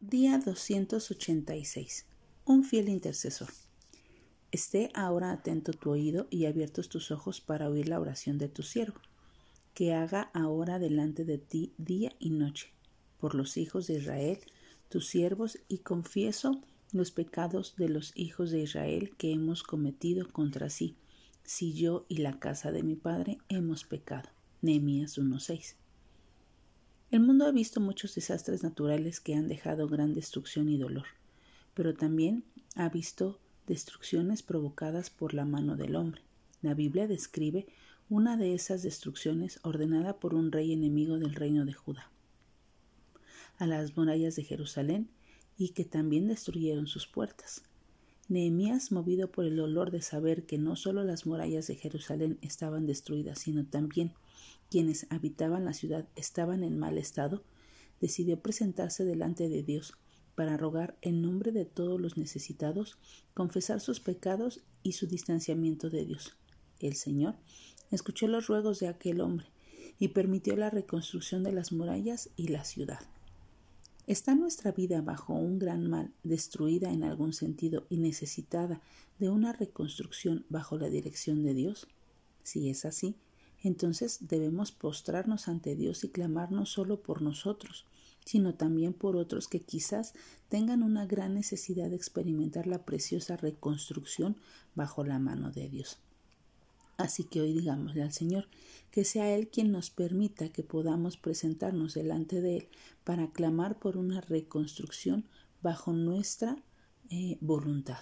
Día 286. Un fiel intercesor. Esté ahora atento tu oído y abiertos tus ojos para oír la oración de tu siervo, que haga ahora delante de ti día y noche, por los hijos de Israel, tus siervos, y confieso los pecados de los hijos de Israel que hemos cometido contra sí, si yo y la casa de mi padre hemos pecado. Nehemías 1.6. El mundo ha visto muchos desastres naturales que han dejado gran destrucción y dolor, pero también ha visto destrucciones provocadas por la mano del hombre. La Biblia describe una de esas destrucciones ordenada por un rey enemigo del reino de Judá a las murallas de Jerusalén y que también destruyeron sus puertas. Nehemías, movido por el olor de saber que no solo las murallas de Jerusalén estaban destruidas, sino también quienes habitaban la ciudad estaban en mal estado, decidió presentarse delante de Dios para rogar en nombre de todos los necesitados, confesar sus pecados y su distanciamiento de Dios. El Señor escuchó los ruegos de aquel hombre y permitió la reconstrucción de las murallas y la ciudad. ¿Está nuestra vida bajo un gran mal, destruida en algún sentido y necesitada de una reconstrucción bajo la dirección de Dios? Si es así, entonces debemos postrarnos ante Dios y clamar no solo por nosotros, sino también por otros que quizás tengan una gran necesidad de experimentar la preciosa reconstrucción bajo la mano de Dios. Así que hoy digámosle al Señor que sea Él quien nos permita que podamos presentarnos delante de Él para clamar por una reconstrucción bajo nuestra eh, voluntad.